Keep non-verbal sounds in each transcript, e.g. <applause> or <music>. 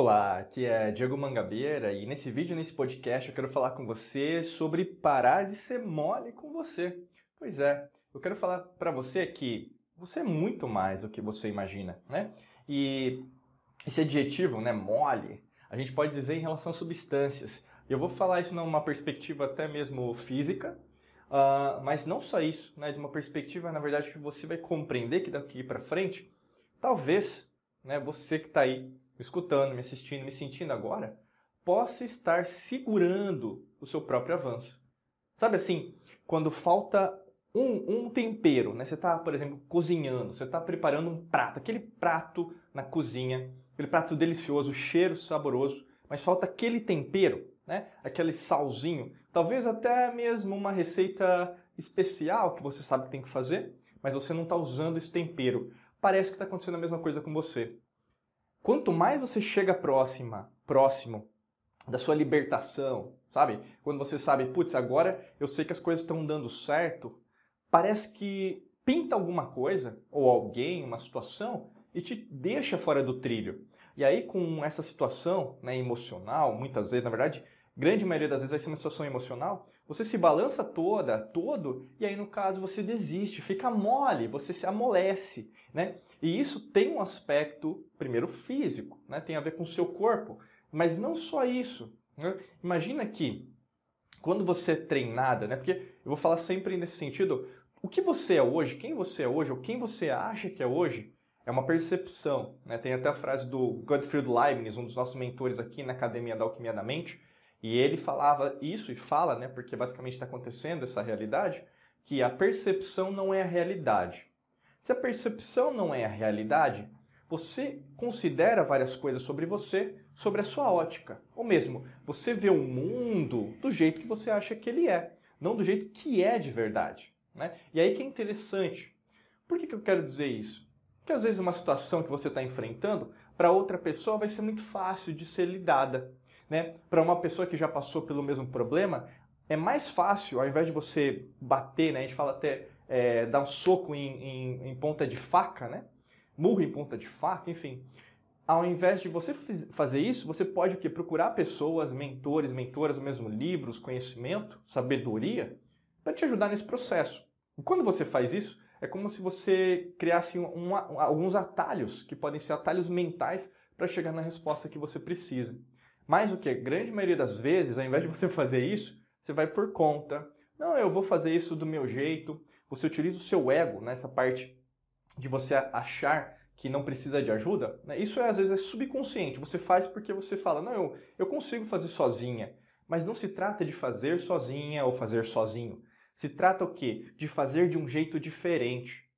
Olá, aqui é Diego Mangabeira e nesse vídeo, nesse podcast, eu quero falar com você sobre parar de ser mole com você. Pois é, eu quero falar para você que você é muito mais do que você imagina, né? E esse adjetivo, né, mole, a gente pode dizer em relação a substâncias. Eu vou falar isso numa perspectiva até mesmo física, uh, mas não só isso, né, de uma perspectiva, na verdade, que você vai compreender que daqui para frente, talvez, né, você que está aí me escutando, me assistindo, me sentindo agora, possa estar segurando o seu próprio avanço. Sabe assim, quando falta um, um tempero, né? Você está, por exemplo, cozinhando, você está preparando um prato, aquele prato na cozinha, aquele prato delicioso, cheiro saboroso, mas falta aquele tempero, né? Aquele salzinho, talvez até mesmo uma receita especial que você sabe que tem que fazer, mas você não está usando esse tempero. Parece que está acontecendo a mesma coisa com você. Quanto mais você chega próxima, próximo da sua libertação, sabe? Quando você sabe, putz, agora eu sei que as coisas estão dando certo, parece que pinta alguma coisa, ou alguém, uma situação, e te deixa fora do trilho. E aí, com essa situação né, emocional, muitas vezes, na verdade, grande maioria das vezes vai ser uma situação emocional, você se balança toda, todo, e aí no caso você desiste, fica mole, você se amolece, né? E isso tem um aspecto, primeiro, físico, né? tem a ver com o seu corpo. Mas não só isso. Né? Imagina que quando você é treinada, né? porque eu vou falar sempre nesse sentido, o que você é hoje, quem você é hoje, ou quem você acha que é hoje, é uma percepção. Né? Tem até a frase do Gottfried Leibniz, um dos nossos mentores aqui na Academia da Alquimia da Mente, e ele falava isso e fala, né, porque basicamente está acontecendo essa realidade, que a percepção não é a realidade. Se a percepção não é a realidade, você considera várias coisas sobre você, sobre a sua ótica. Ou mesmo, você vê o mundo do jeito que você acha que ele é, não do jeito que é de verdade. Né? E aí que é interessante. Por que, que eu quero dizer isso? Porque às vezes uma situação que você está enfrentando, para outra pessoa vai ser muito fácil de ser lidada. Né? Para uma pessoa que já passou pelo mesmo problema, é mais fácil, ao invés de você bater, né? a gente fala até é, dar um soco em, em, em, ponta de faca, né? Murro em ponta de faca, enfim. Ao invés de você fazer isso, você pode o quê? procurar pessoas, mentores, mentoras, mesmo livros, conhecimento, sabedoria, para te ajudar nesse processo. E quando você faz isso, é como se você criasse alguns atalhos, que podem ser atalhos mentais, para chegar na resposta que você precisa. Mas o que? Grande maioria das vezes, ao invés de você <laughs> fazer isso, você vai por conta. Não, eu vou fazer isso do meu jeito, você utiliza o seu ego nessa parte de você achar que não precisa de ajuda, né? isso é, às vezes é subconsciente. Você faz porque você fala, não, eu, eu consigo fazer sozinha. Mas não se trata de fazer sozinha ou fazer sozinho. Se trata o quê? De fazer de um jeito diferente.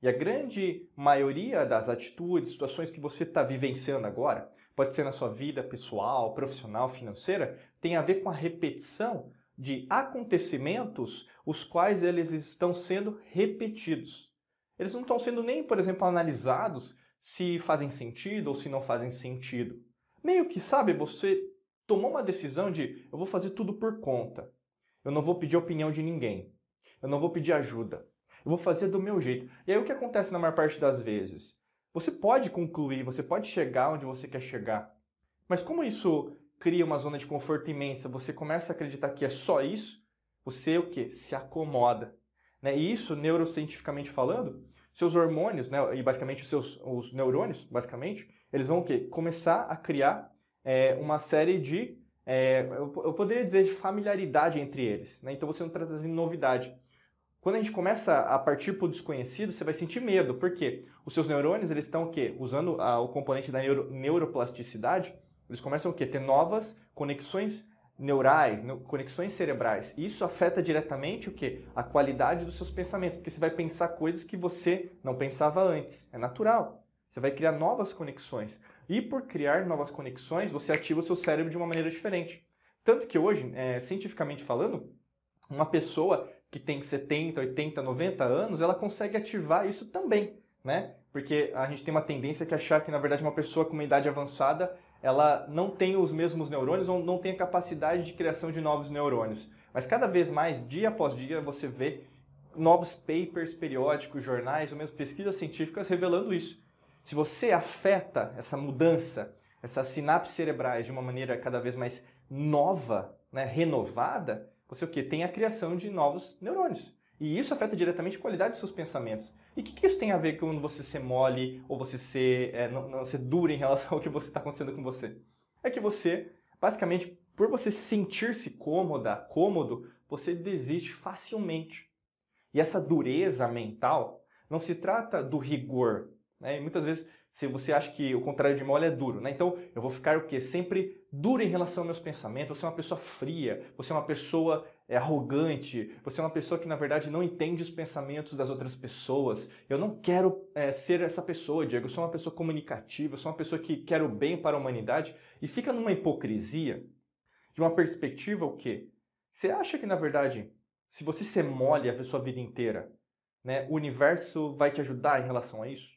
E a grande maioria das atitudes, situações que você está vivenciando agora, pode ser na sua vida pessoal, profissional, financeira, tem a ver com a repetição de acontecimentos os quais eles estão sendo repetidos. Eles não estão sendo nem, por exemplo, analisados se fazem sentido ou se não fazem sentido. Meio que, sabe, você tomou uma decisão de eu vou fazer tudo por conta. Eu não vou pedir opinião de ninguém. Eu não vou pedir ajuda. Eu vou fazer do meu jeito. E aí o que acontece na maior parte das vezes? Você pode concluir, você pode chegar onde você quer chegar. Mas como isso cria uma zona de conforto imensa, você começa a acreditar que é só isso, você o que? Se acomoda. Né? E isso, neurocientificamente falando, seus hormônios, né, e basicamente os seus os neurônios, basicamente, eles vão o quê? Começar a criar é, uma série de, é, eu, eu, poderia dizer, de familiaridade entre eles. Né? Então você não está trazendo novidade. Quando a gente começa a partir para o desconhecido, você vai sentir medo. Por quê? Os seus neurônios eles estão o quê? Usando a, o componente da neuro, neuroplasticidade, eles começam o quê? Ter novas conexões neurais, conexões cerebrais. Isso afeta diretamente o quê? A qualidade dos seus pensamentos, porque você vai pensar coisas que você não pensava antes. É natural. Você vai criar novas conexões. E por criar novas conexões, você ativa o seu cérebro de uma maneira diferente. Tanto que hoje, é, cientificamente falando, uma pessoa que tem 70, 80, 90 anos, ela consegue ativar isso também, né? Porque a gente tem uma tendência que achar que, na verdade, uma pessoa com uma idade avançada, ela não tem os mesmos neurônios ou não tem a capacidade de criação de novos neurônios. Mas cada vez mais, dia após dia, você vê novos papers periódicos, jornais ou mesmo pesquisas científicas revelando isso. Se você afeta essa mudança, essas sinapses cerebrais de uma maneira cada vez mais nova, né, renovada, você o quê? Tem a criação de novos neurônios. E isso afeta diretamente a qualidade dos seus pensamentos. E o que, que, isso tem a ver com você ser mole ou você ser, é, não, não ser duro em relação <laughs> ao que você está acontecendo com você? É que você, basicamente, por você sentir-se cômoda, cômodo, você desiste facilmente. E essa dureza mental não se trata do rigor. Né? E muitas vezes se você acha que o contrário de mole é duro, né? Então eu vou ficar o quê? Sempre duro em relação aos meus pensamentos. Você é uma pessoa fria, você é uma pessoa é, arrogante, você é uma pessoa que na verdade não entende os pensamentos das outras pessoas. Eu não quero é, ser essa pessoa, Diego. Eu sou uma pessoa comunicativa, eu sou uma pessoa que quer o bem para a humanidade e fica numa hipocrisia de uma perspectiva o quê? Você acha que na verdade, se você ser mole a sua vida inteira, né, o universo vai te ajudar em relação a isso?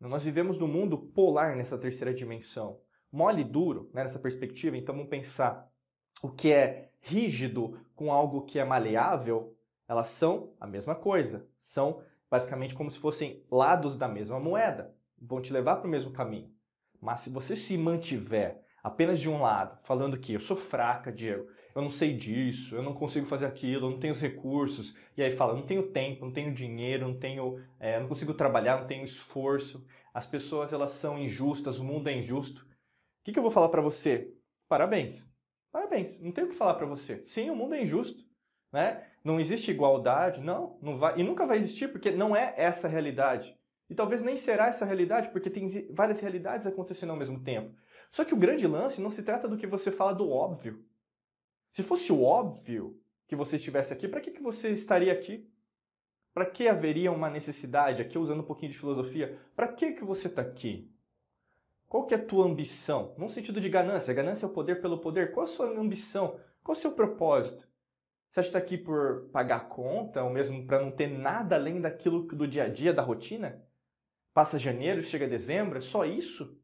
Nós vivemos num mundo polar nessa terceira dimensão. Mole e duro, né, nessa perspectiva, então vamos pensar o que é rígido com algo que é maleável, elas são a mesma coisa. São basicamente como se fossem lados da mesma moeda. Vão te levar para o mesmo caminho. Mas se você se mantiver apenas de um lado, falando que eu sou fraca, Diego, eu não sei disso, eu não consigo fazer aquilo, eu não tenho os recursos. E aí fala, não tenho tempo, não tenho dinheiro, não tenho, é, não consigo trabalhar, não tenho esforço. As pessoas elas são injustas, o mundo é injusto. O que, que eu vou falar para você? Parabéns, parabéns. Não tenho o que falar para você. Sim, o mundo é injusto, né? Não existe igualdade, não, não vai e nunca vai existir porque não é essa a realidade. E talvez nem será essa realidade porque tem várias realidades acontecendo ao mesmo tempo. Só que o grande lance não se trata do que você fala do óbvio. Se fosse o óbvio que você estivesse aqui, para que, que você estaria aqui? Para que haveria uma necessidade, aqui usando um pouquinho de filosofia, para que, que você está aqui? Qual que é a tua ambição? Num sentido de ganância, ganância é o poder pelo poder. Qual a sua ambição? Qual o seu propósito? Você está aqui por pagar conta, ou mesmo para não ter nada além daquilo do dia a dia, da rotina? Passa janeiro, chega dezembro, é só isso?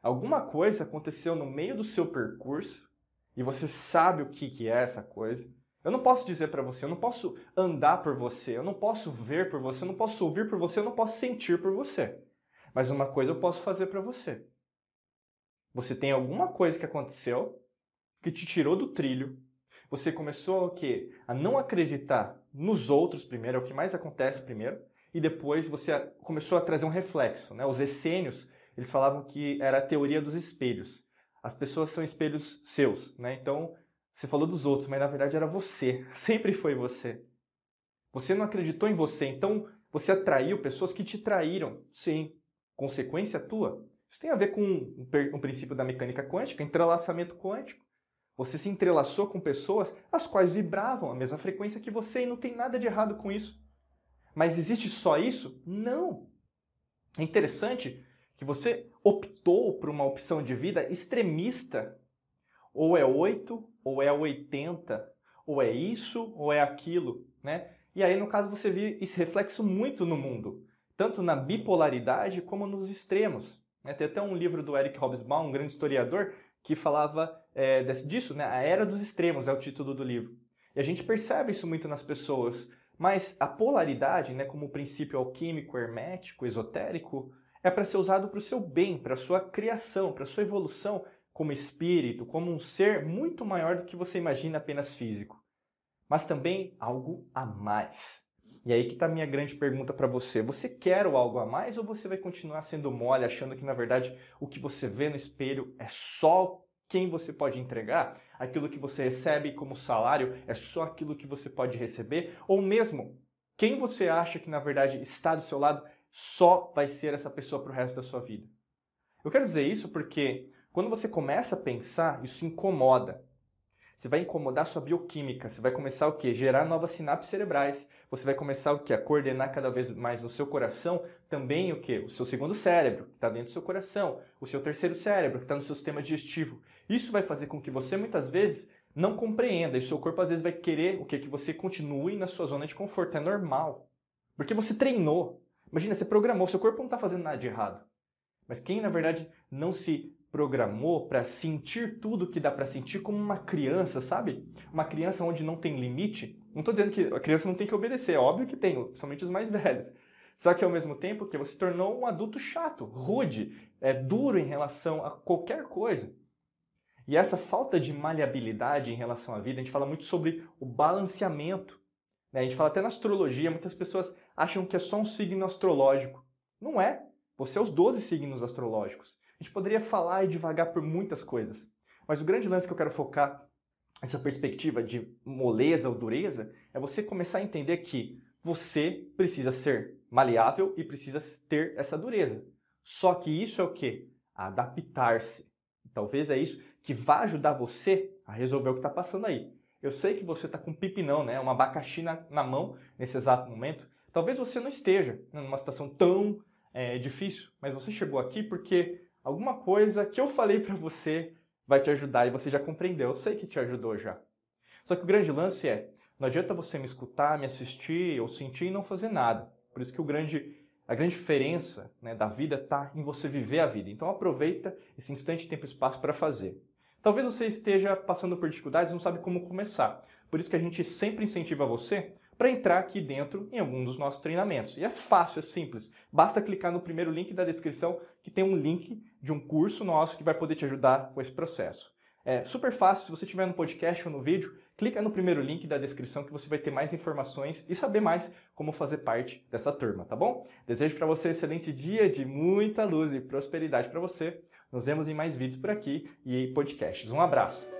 Alguma coisa aconteceu no meio do seu percurso e você sabe o que, que é essa coisa. Eu não posso dizer para você, eu não posso andar por você, eu não posso ver por você, eu não posso ouvir por você, eu não posso sentir por você. Mas uma coisa eu posso fazer para você. Você tem alguma coisa que aconteceu que te tirou do trilho. Você começou o quê? A não acreditar nos outros primeiro, é o que mais acontece primeiro, e depois você começou a trazer um reflexo. Né? Os essênios, eles falavam que era a teoria dos espelhos as pessoas são espelhos seus, né? Então, você falou dos outros, mas na verdade era você, <laughs> sempre foi você. Você não acreditou em você, então você atraiu pessoas que te traíram. Sim, consequência tua. Isso tem a ver com um, um princípio da mecânica quântica, entrelaçamento quântico. Você se entrelaçou com pessoas as quais vibravam a mesma frequência que você e não tem nada de errado com isso. Mas existe só isso? Não. É interessante que você optou por uma opção de vida extremista, ou é 8, ou é 80, ou é isso, ou é aquilo, né? E aí, no caso, você vê esse reflexo muito no mundo, tanto na bipolaridade como nos extremos. Né? Tem até um livro do Eric Hobsbawm, um grande historiador, que falava é, disso, né? A Era dos Extremos é o título do livro. E a gente percebe isso muito nas pessoas. Mas a polaridade, né, como princípio alquímico, hermético, esotérico, é para ser usado para o seu bem, para a sua criação, para a sua evolução como espírito, como um ser muito maior do que você imagina apenas físico. Mas também algo a mais. E aí que está a minha grande pergunta para você. Você quer o algo a mais ou você vai continuar sendo mole, achando que na verdade o que você vê no espelho é só quem você pode entregar? Aquilo que você recebe como salário é só aquilo que você pode receber? Ou mesmo quem você acha que na verdade está do seu lado só vai ser essa pessoa para o resto da sua vida. Eu quero dizer isso porque quando você começa a pensar, isso incomoda. Você vai incomodar sua bioquímica, você vai começar o quê? Gerar novas sinapses cerebrais. Você vai começar o quê? A coordenar cada vez mais no seu coração também o quê? O seu segundo cérebro, que está dentro do seu coração, o seu terceiro cérebro, que está no seu sistema digestivo. Isso vai fazer com que você muitas vezes não compreenda e seu corpo às vezes vai querer o quê? Que você continue na sua zona de conforto. É normal. Porque você treinou, Imagina, você programou, seu corpo não está fazendo nada de errado. Mas quem, na verdade, não se programou para sentir tudo que dá para sentir como uma criança, sabe? Uma criança onde não tem limite. Não estou dizendo que a criança não tem que obedecer, é óbvio que tem, somente os mais velhos. Só que ao mesmo tempo que você se tornou um adulto chato, rude, é, duro em relação a qualquer coisa. E essa falta de maleabilidade em relação à vida, a gente fala muito sobre o balanceamento. Né? A gente fala até na astrologia, muitas pessoas acham que é só um signo astrológico. Não é. Você é os 12 signos astrológicos. A gente poderia falar e devagar por muitas coisas. Mas o grande lance que eu quero focar essa perspectiva de moleza ou dureza é você começar a entender que você precisa ser maleável e precisa ter essa dureza. Só que isso é o que? Adaptar-se. Talvez é isso que vai ajudar você a resolver o que está passando aí. Eu sei que você está com um pipinão, né? Um abacaxi na, na, mão nesse exato momento. Talvez você não esteja numa situação tão é, difícil, mas você chegou aqui porque alguma coisa que eu falei para você vai te ajudar e você já compreendeu. Eu sei que te ajudou já. Só que o grande lance é, não adianta você me escutar, me assistir ou sentir e não fazer nada. Por isso que o grande a grande diferença né, da vida está em você viver a vida. Então aproveita esse instante, tempo e espaço para fazer. Talvez você esteja passando por dificuldades e não sabe como começar. Por isso que a gente sempre incentiva você para entrar aqui dentro em algum dos nossos treinamentos. E é fácil, é simples. Basta clicar no primeiro link da descrição que tem um link de um curso nosso que vai poder te ajudar com esse processo. É super fácil, se você estiver no podcast ou no vídeo, clica no primeiro link da descrição que você vai ter mais informações e saber mais como fazer parte dessa turma, tá bom? Desejo para você um excelente dia de muita luz e prosperidade para você. Nos vemos em mais vídeos por aqui e podcasts. Um abraço.